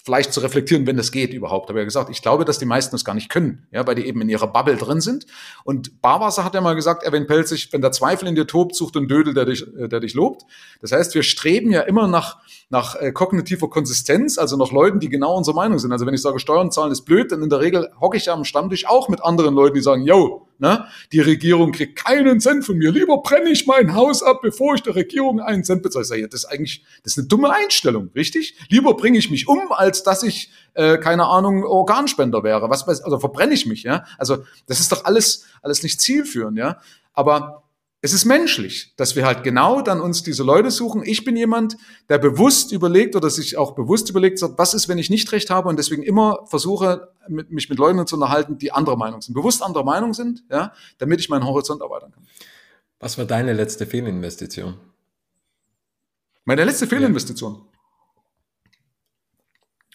vielleicht zu reflektieren, wenn das geht überhaupt. Aber er gesagt, ich glaube, dass die meisten das gar nicht können, ja, weil die eben in ihrer Bubble drin sind. Und Barwasser hat ja mal gesagt, Erwin Pelzig, wenn der Zweifel in dir tobt, sucht einen Dödel, der dich, äh, der dich lobt. Das heißt, wir streben ja immer nach, nach äh, kognitiver Konsistenz, also nach Leuten, die genau unserer Meinung sind. Also wenn ich sage, Steuern zahlen ist blöd, dann in der Regel hocke ich ja am Stammtisch auch mit anderen Leuten, die sagen, yo, Ne? Die Regierung kriegt keinen Cent von mir. Lieber brenne ich mein Haus ab, bevor ich der Regierung einen Cent bezahle. Ich sage, ja, das ist eigentlich, das ist eine dumme Einstellung, richtig? Lieber bringe ich mich um, als dass ich, äh, keine Ahnung, Organspender wäre. Was, also verbrenne ich mich, ja? Also, das ist doch alles, alles nicht zielführend, ja? Aber es ist menschlich, dass wir halt genau dann uns diese Leute suchen. Ich bin jemand, der bewusst überlegt oder sich auch bewusst überlegt, sagt, was ist, wenn ich nicht recht habe und deswegen immer versuche, mich mit Leuten zu unterhalten, die anderer Meinung sind, bewusst anderer Meinung sind, ja, damit ich meinen Horizont erweitern kann. Was war deine letzte Fehlinvestition? Meine letzte Fehlinvestition?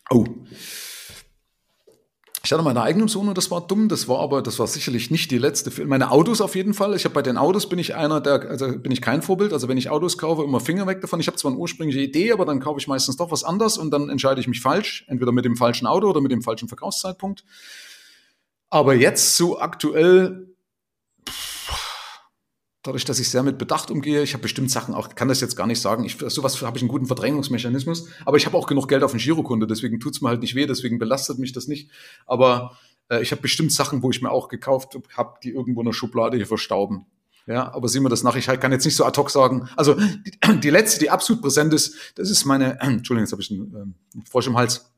Oh. Ich hatte meine eigenen Sohn und das war dumm. Das war aber, das war sicherlich nicht die letzte. Meine Autos auf jeden Fall. Ich habe bei den Autos bin ich einer, der, also bin ich kein Vorbild. Also wenn ich Autos kaufe, immer Finger weg davon. Ich habe zwar eine ursprüngliche Idee, aber dann kaufe ich meistens doch was anderes und dann entscheide ich mich falsch, entweder mit dem falschen Auto oder mit dem falschen Verkaufszeitpunkt. Aber jetzt so aktuell dadurch, dass ich sehr mit Bedacht umgehe, ich habe bestimmt Sachen auch, kann das jetzt gar nicht sagen, ich, sowas habe ich einen guten Verdrängungsmechanismus, aber ich habe auch genug Geld auf dem Girokunde, deswegen tut's mir halt nicht weh, deswegen belastet mich das nicht. Aber äh, ich habe bestimmt Sachen, wo ich mir auch gekauft habe, die irgendwo in der Schublade hier verstauben. Ja, aber sehen wir das nach. Ich kann jetzt nicht so ad hoc sagen. Also die, die letzte, die absolut präsent ist, das ist meine, äh, Entschuldigung, jetzt habe ich einen äh, Frosch im Hals.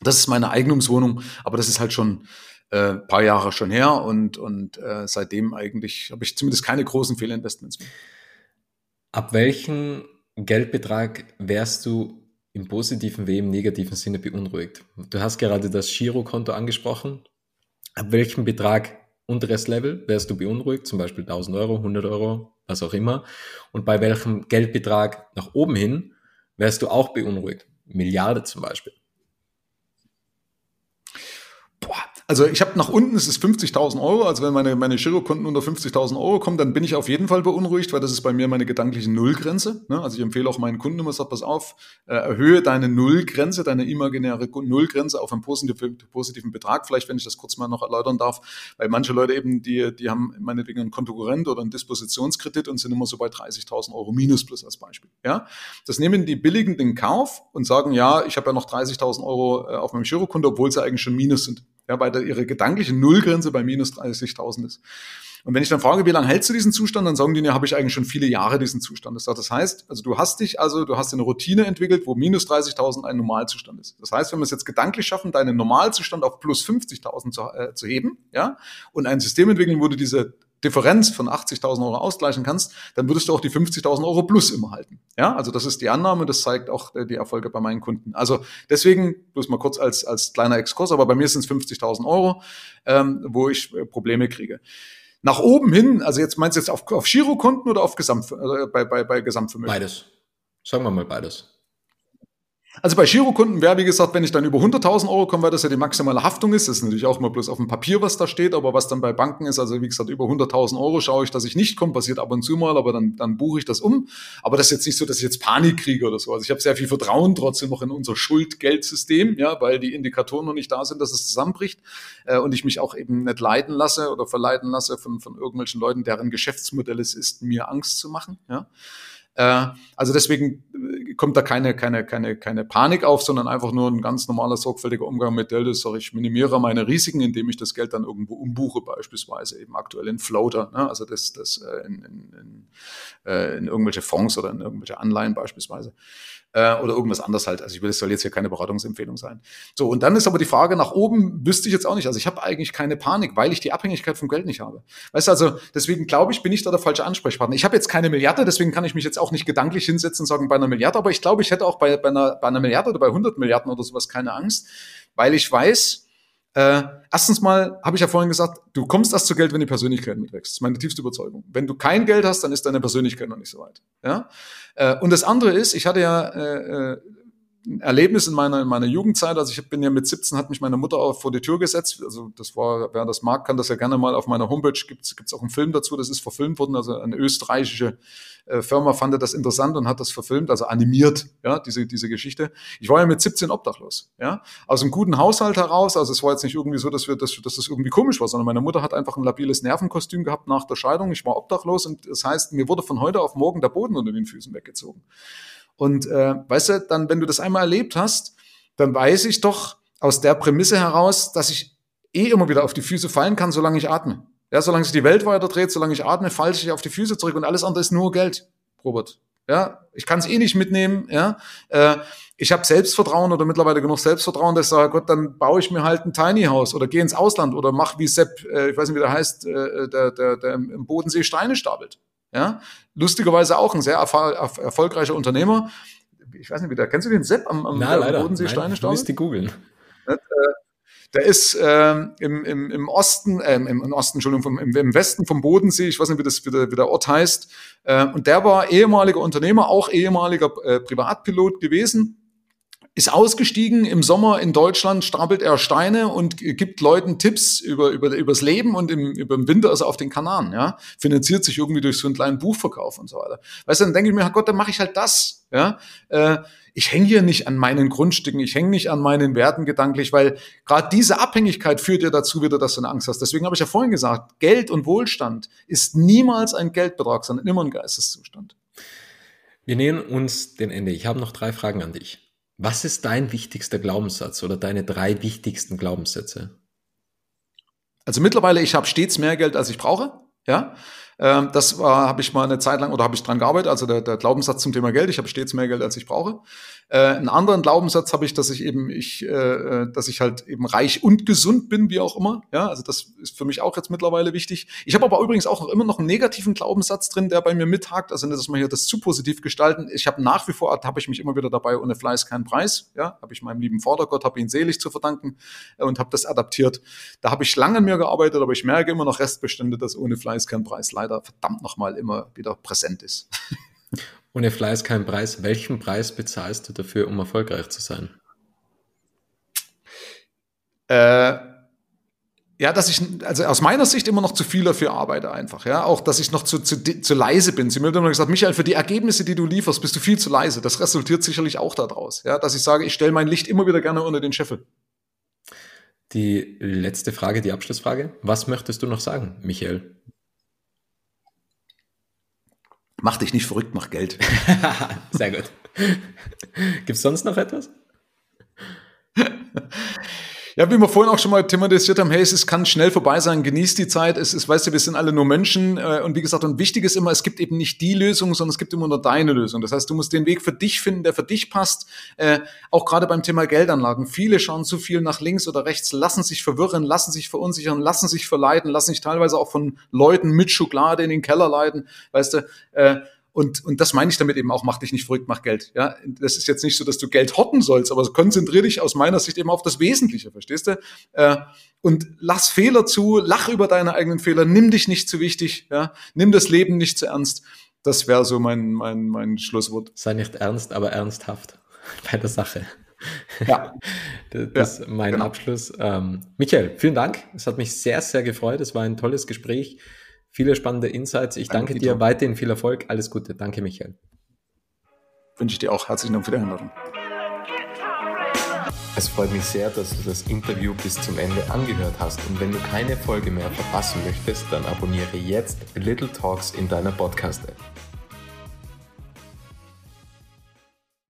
Das ist meine Eigentumswohnung, aber das ist halt schon äh, paar Jahre schon her und, und äh, seitdem eigentlich habe ich zumindest keine großen Fehlinvestments mehr. Ab welchem Geldbetrag wärst du im positiven wie im negativen Sinne beunruhigt? Du hast gerade das Girokonto angesprochen. Ab welchem Betrag unteres Level wärst du beunruhigt? Zum Beispiel 1000 Euro, 100 Euro, was auch immer. Und bei welchem Geldbetrag nach oben hin wärst du auch beunruhigt? Milliarde zum Beispiel. Also ich habe nach unten, es ist 50.000 Euro. Also wenn meine, meine Girokonten unter 50.000 Euro kommen, dann bin ich auf jeden Fall beunruhigt, weil das ist bei mir meine gedankliche Nullgrenze. Ne? Also ich empfehle auch meinen Kunden immer, sag, pass auf, äh, erhöhe deine Nullgrenze, deine imaginäre Nullgrenze auf einen positiven, positiven Betrag. Vielleicht, wenn ich das kurz mal noch erläutern darf, weil manche Leute eben, die, die haben meinetwegen einen Kontokorrent oder einen Dispositionskredit und sind immer so bei 30.000 Euro minus plus als Beispiel. Ja? Das nehmen die billigen den Kauf und sagen, ja, ich habe ja noch 30.000 Euro äh, auf meinem Girokonto, obwohl sie eigentlich schon minus sind ja, weil da ihre gedankliche Nullgrenze bei minus 30.000 ist. Und wenn ich dann frage, wie lange hältst du diesen Zustand, dann sagen die, ja, habe ich eigentlich schon viele Jahre diesen Zustand. Das heißt, also du hast dich, also du hast eine Routine entwickelt, wo minus 30.000 ein Normalzustand ist. Das heißt, wenn wir es jetzt gedanklich schaffen, deinen Normalzustand auf plus 50.000 zu, äh, zu heben, ja, und ein System entwickeln, wo du diese Differenz von 80.000 Euro ausgleichen kannst, dann würdest du auch die 50.000 Euro plus immer halten. Ja, also das ist die Annahme, das zeigt auch äh, die Erfolge bei meinen Kunden. Also deswegen, bloß mal kurz als, als kleiner Exkurs, aber bei mir sind es 50.000 Euro, ähm, wo ich äh, Probleme kriege. Nach oben hin, also jetzt meinst du jetzt auf, auf Girokonten oder auf Gesamt, äh, bei, bei, bei Gesamtvermögen? Beides. Sagen wir mal beides. Also bei Girokunden wäre, wie gesagt, wenn ich dann über 100.000 Euro komme, weil das ja die maximale Haftung ist, das ist natürlich auch mal bloß auf dem Papier, was da steht, aber was dann bei Banken ist, also wie gesagt, über 100.000 Euro schaue ich, dass ich nicht komme, passiert ab und zu mal, aber dann, dann buche ich das um. Aber das ist jetzt nicht so, dass ich jetzt Panik kriege oder so. Also ich habe sehr viel Vertrauen trotzdem noch in unser Schuldgeldsystem, ja, weil die Indikatoren noch nicht da sind, dass es zusammenbricht äh, und ich mich auch eben nicht leiten lasse oder verleiten lasse von, von irgendwelchen Leuten, deren Geschäftsmodell es ist, mir Angst zu machen, ja. Äh, also deswegen äh, kommt da keine, keine, keine, keine Panik auf, sondern einfach nur ein ganz normaler, sorgfältiger Umgang mit Delta. Sag ich minimiere meine Risiken, indem ich das Geld dann irgendwo umbuche, beispielsweise eben aktuell in Floater, ne? also das, das äh, in, in, in, in irgendwelche Fonds oder in irgendwelche Anleihen beispielsweise äh, oder irgendwas anderes halt. Also ich will, es soll jetzt hier keine Beratungsempfehlung sein. So, und dann ist aber die Frage nach oben, wüsste ich jetzt auch nicht. Also ich habe eigentlich keine Panik, weil ich die Abhängigkeit vom Geld nicht habe. Weißt du, also deswegen glaube ich, bin ich da der falsche Ansprechpartner. Ich habe jetzt keine Milliarde, deswegen kann ich mich jetzt auch nicht gedanklich hinsetzen und sagen, bei einer Milliarde, aber ich glaube, ich hätte auch bei, bei, einer, bei einer Milliarde oder bei 100 Milliarden oder sowas keine Angst, weil ich weiß, äh, erstens mal habe ich ja vorhin gesagt, du kommst erst zu Geld, wenn die Persönlichkeit mitwächst. Das ist meine tiefste Überzeugung. Wenn du kein Geld hast, dann ist deine Persönlichkeit noch nicht so weit. Ja? Äh, und das andere ist, ich hatte ja äh, äh Erlebnis in meiner, in meiner Jugendzeit. Also ich bin ja mit 17, hat mich meine Mutter auch vor die Tür gesetzt. Also das war, wer das mag, kann das ja gerne mal auf meiner Homepage, gibt es auch einen Film dazu, das ist verfilmt worden. Also eine österreichische äh, Firma fand das interessant und hat das verfilmt, also animiert, ja, diese, diese Geschichte. Ich war ja mit 17 obdachlos, ja, aus einem guten Haushalt heraus. Also es war jetzt nicht irgendwie so, dass wir, dass, dass das irgendwie komisch war, sondern meine Mutter hat einfach ein labiles Nervenkostüm gehabt nach der Scheidung. Ich war obdachlos und das heißt, mir wurde von heute auf morgen der Boden unter den Füßen weggezogen. Und äh, weißt du, dann, wenn du das einmal erlebt hast, dann weiß ich doch aus der Prämisse heraus, dass ich eh immer wieder auf die Füße fallen kann, solange ich atme. Ja, solange sich die Welt weiter dreht, solange ich atme, falle ich auf die Füße zurück und alles andere ist nur Geld, Robert. Ja, ich kann es eh nicht mitnehmen. Ja, äh, ich habe Selbstvertrauen oder mittlerweile genug Selbstvertrauen, dass ich sage, Gott, dann baue ich mir halt ein Tiny House oder gehe ins Ausland oder mach wie Sepp, äh, ich weiß nicht, wie der heißt, äh, der, der, der im Bodensee Steine stapelt. Ja, lustigerweise auch ein sehr erfolgreicher Unternehmer. Ich weiß nicht, wie der, kennst du den Sepp am, am Na, leider. Bodensee Steine stapelt? Nein, die googeln. Äh, der ist ähm, im, im, im Osten, äh, im, im Osten, Entschuldigung, im, im Westen vom Bodensee, ich weiß nicht, wie, das, wie, der, wie der Ort heißt. Äh, und der war ehemaliger Unternehmer, auch ehemaliger äh, Privatpilot gewesen ist ausgestiegen im Sommer in Deutschland, stapelt er Steine und gibt Leuten Tipps über, über, übers Leben und im, über im Winter ist er auf den Kanaren, ja. Finanziert sich irgendwie durch so einen kleinen Buchverkauf und so weiter. Weißt du, dann denke ich mir, Gott, dann mache ich halt das, ja. Äh, ich hänge hier nicht an meinen Grundstücken, ich hänge nicht an meinen Werten gedanklich, weil gerade diese Abhängigkeit führt ja dazu wieder, dass du eine Angst hast. Deswegen habe ich ja vorhin gesagt, Geld und Wohlstand ist niemals ein Geldbetrag, sondern immer ein Geisteszustand. Wir nähern uns dem Ende. Ich habe noch drei Fragen an dich. Was ist dein wichtigster Glaubenssatz oder deine drei wichtigsten Glaubenssätze? Also mittlerweile, ich habe stets mehr Geld, als ich brauche. Ja, ähm, das war, habe ich mal eine Zeit lang oder habe ich dran gearbeitet. Also der, der Glaubenssatz zum Thema Geld. Ich habe stets mehr Geld, als ich brauche. Äh, einen anderen Glaubenssatz habe ich, dass ich eben ich, äh, äh, dass ich halt eben reich und gesund bin, wie auch immer. Ja, also das ist für mich auch jetzt mittlerweile wichtig. Ich habe aber übrigens auch noch immer noch einen negativen Glaubenssatz drin, der bei mir mithakt. Also nicht, dass man hier das zu positiv gestalten. Ich habe nach wie vor habe ich mich immer wieder dabei ohne Fleiß kein Preis. Ja, habe ich meinem lieben Vatergott, habe ihn selig zu verdanken äh, und habe das adaptiert. Da habe ich lange an mir gearbeitet, aber ich merke immer noch Restbestände, dass ohne Fleiß kein Preis leider verdammt nochmal immer wieder präsent ist. Ohne Fleiß kein Preis. Welchen Preis bezahlst du dafür, um erfolgreich zu sein? Äh, ja, dass ich, also aus meiner Sicht immer noch zu viel dafür arbeite einfach, ja. Auch, dass ich noch zu, zu, zu leise bin. Sie mir immer gesagt, Michael, für die Ergebnisse, die du lieferst, bist du viel zu leise. Das resultiert sicherlich auch daraus, ja. Dass ich sage, ich stelle mein Licht immer wieder gerne unter den Scheffel. Die letzte Frage, die Abschlussfrage. Was möchtest du noch sagen, Michael? Mach dich nicht verrückt, mach Geld. Sehr gut. Gibt es sonst noch etwas? Ja, wie wir vorhin auch schon mal thematisiert haben, hey, es kann schnell vorbei sein, genießt die Zeit, es ist, weißt du, wir sind alle nur Menschen äh, und wie gesagt, und wichtig ist immer, es gibt eben nicht die Lösung, sondern es gibt immer nur deine Lösung. Das heißt, du musst den Weg für dich finden, der für dich passt, äh, auch gerade beim Thema Geldanlagen. Viele schauen zu viel nach links oder rechts, lassen sich verwirren, lassen sich verunsichern, lassen sich verleiten, lassen sich teilweise auch von Leuten mit Schokolade in den Keller leiten, weißt du, äh, und, und das meine ich damit eben auch, mach dich nicht verrückt, mach Geld. Ja, das ist jetzt nicht so, dass du Geld hotten sollst, aber konzentriere dich aus meiner Sicht eben auf das Wesentliche, verstehst du? Äh, und lass Fehler zu, lach über deine eigenen Fehler, nimm dich nicht zu wichtig, ja, nimm das Leben nicht zu ernst. Das wäre so mein, mein, mein Schlusswort. Sei nicht ernst, aber ernsthaft bei der Sache. Ja. das ist mein genau. Abschluss. Ähm, Michael, vielen Dank. Es hat mich sehr, sehr gefreut. Es war ein tolles Gespräch. Viele spannende Insights. Ich danke, danke dir. Weiterhin viel Erfolg. Alles Gute. Danke, Michael. Wünsche ich dir auch. Herzlichen Dank für die Einladung. Es freut mich sehr, dass du das Interview bis zum Ende angehört hast. Und wenn du keine Folge mehr verpassen möchtest, dann abonniere jetzt Little Talks in deiner Podcast-App.